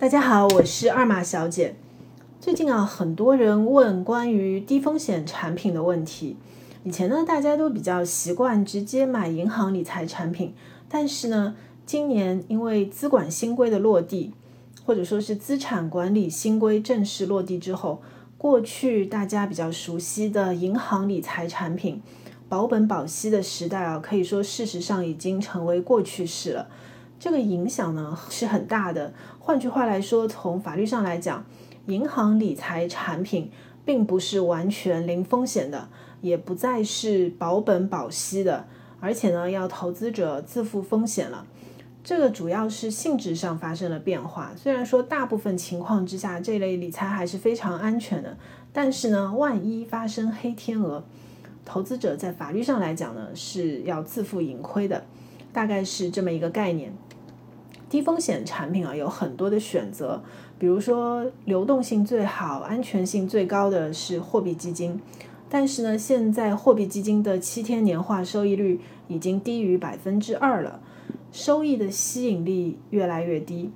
大家好，我是二马小姐。最近啊，很多人问关于低风险产品的问题。以前呢，大家都比较习惯直接买银行理财产品，但是呢，今年因为资管新规的落地，或者说是资产管理新规正式落地之后，过去大家比较熟悉的银行理财产品保本保息的时代啊，可以说事实上已经成为过去式了。这个影响呢是很大的。换句话来说，从法律上来讲，银行理财产品并不是完全零风险的。也不再是保本保息的，而且呢，要投资者自负风险了。这个主要是性质上发生了变化。虽然说大部分情况之下，这类理财还是非常安全的，但是呢，万一发生黑天鹅，投资者在法律上来讲呢，是要自负盈亏的，大概是这么一个概念。低风险产品啊，有很多的选择，比如说流动性最好、安全性最高的是货币基金。但是呢，现在货币基金的七天年化收益率已经低于百分之二了，收益的吸引力越来越低。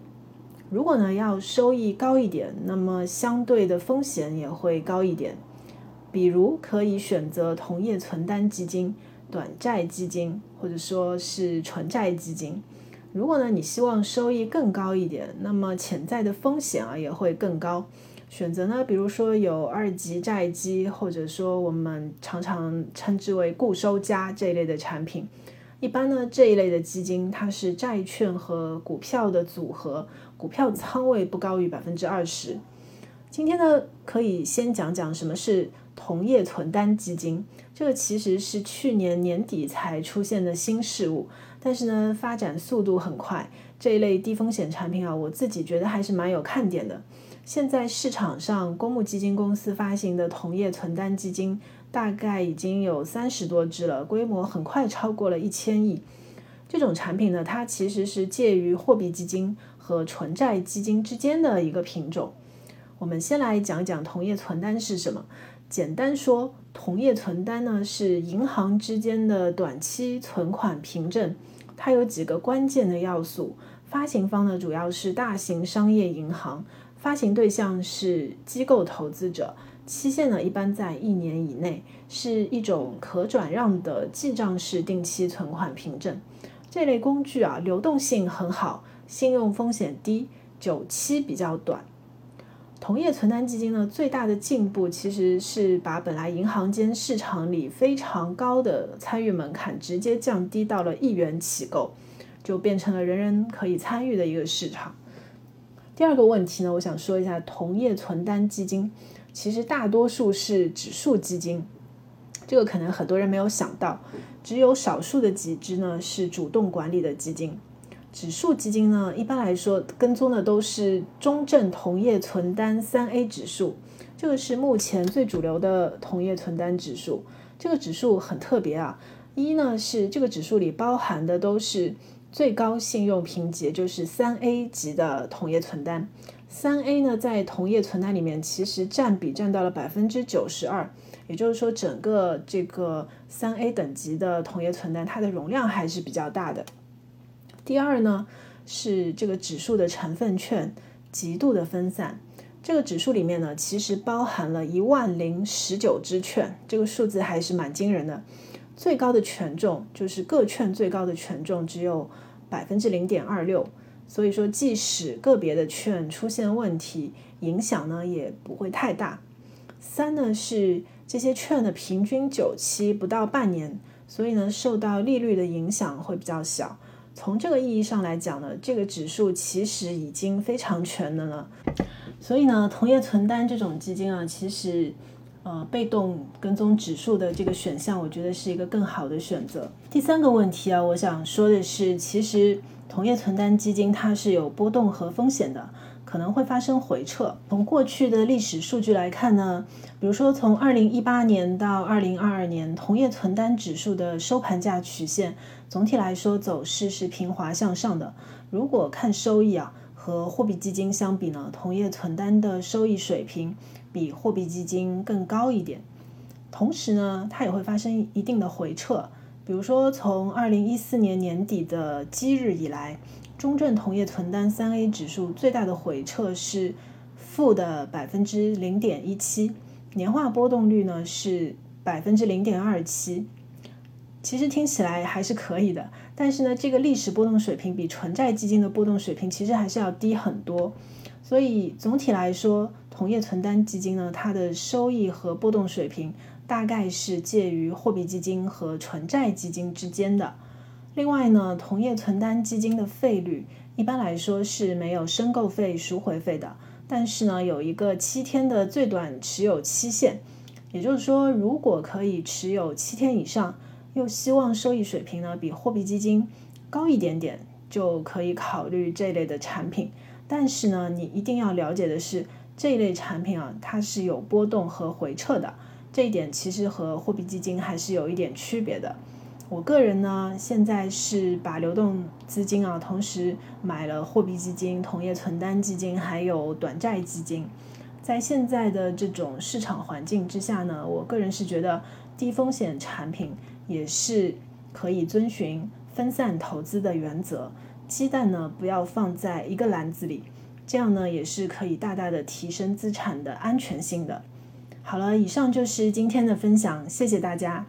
如果呢要收益高一点，那么相对的风险也会高一点。比如可以选择同业存单基金、短债基金，或者说是纯债基金。如果呢你希望收益更高一点，那么潜在的风险啊也会更高。选择呢，比如说有二级债基，或者说我们常常称之为固收加这一类的产品。一般呢，这一类的基金它是债券和股票的组合，股票仓位不高于百分之二十。今天呢，可以先讲讲什么是同业存单基金。这个其实是去年年底才出现的新事物，但是呢，发展速度很快。这一类低风险产品啊，我自己觉得还是蛮有看点的。现在市场上公募基金公司发行的同业存单基金大概已经有三十多只了，规模很快超过了一千亿。这种产品呢，它其实是介于货币基金和纯债基金之间的一个品种。我们先来讲讲同业存单是什么。简单说，同业存单呢是银行之间的短期存款凭证，它有几个关键的要素。发行方呢主要是大型商业银行。发行对象是机构投资者，期限呢一般在一年以内，是一种可转让的记账式定期存款凭证。这类工具啊，流动性很好，信用风险低，久期比较短。同业存单基金呢，最大的进步其实是把本来银行间市场里非常高的参与门槛直接降低到了一元起购，就变成了人人可以参与的一个市场。第二个问题呢，我想说一下同业存单基金，其实大多数是指数基金，这个可能很多人没有想到，只有少数的几只呢是主动管理的基金。指数基金呢，一般来说跟踪的都是中证同业存单三 A 指数，这个是目前最主流的同业存单指数。这个指数很特别啊，一呢是这个指数里包含的都是。最高信用评级就是三 A 级的同业存单，三 A 呢在同业存单里面其实占比占到了百分之九十二，也就是说整个这个三 A 等级的同业存单它的容量还是比较大的。第二呢是这个指数的成分券极度的分散，这个指数里面呢其实包含了一万零十九只券，这个数字还是蛮惊人的。最高的权重就是各券最高的权重只有百分之零点二六，所以说即使个别的券出现问题，影响呢也不会太大。三呢是这些券的平均久期不到半年，所以呢受到利率的影响会比较小。从这个意义上来讲呢，这个指数其实已经非常全能了。所以呢，同业存单这种基金啊，其实。呃，被动跟踪指数的这个选项，我觉得是一个更好的选择。第三个问题啊，我想说的是，其实同业存单基金它是有波动和风险的，可能会发生回撤。从过去的历史数据来看呢，比如说从二零一八年到二零二二年，同业存单指数的收盘价曲线总体来说走势是平滑向上的。如果看收益啊，和货币基金相比呢，同业存单的收益水平。比货币基金更高一点，同时呢，它也会发生一定的回撤。比如说，从二零一四年年底的基日以来，中证同业存单三 A 指数最大的回撤是负的百分之零点一七，年化波动率呢是百分之零点二七。其实听起来还是可以的，但是呢，这个历史波动水平比纯债基金的波动水平其实还是要低很多。所以总体来说，同业存单基金呢，它的收益和波动水平。大概是介于货币基金和纯债基金之间的。另外呢，同业存单基金的费率一般来说是没有申购费、赎回费的，但是呢，有一个七天的最短持有期限。也就是说，如果可以持有七天以上，又希望收益水平呢比货币基金高一点点，就可以考虑这类的产品。但是呢，你一定要了解的是，这一类产品啊，它是有波动和回撤的。这一点其实和货币基金还是有一点区别的。我个人呢，现在是把流动资金啊，同时买了货币基金、同业存单基金，还有短债基金。在现在的这种市场环境之下呢，我个人是觉得低风险产品也是可以遵循分散投资的原则，鸡蛋呢不要放在一个篮子里，这样呢也是可以大大的提升资产的安全性的。好了，以上就是今天的分享，谢谢大家。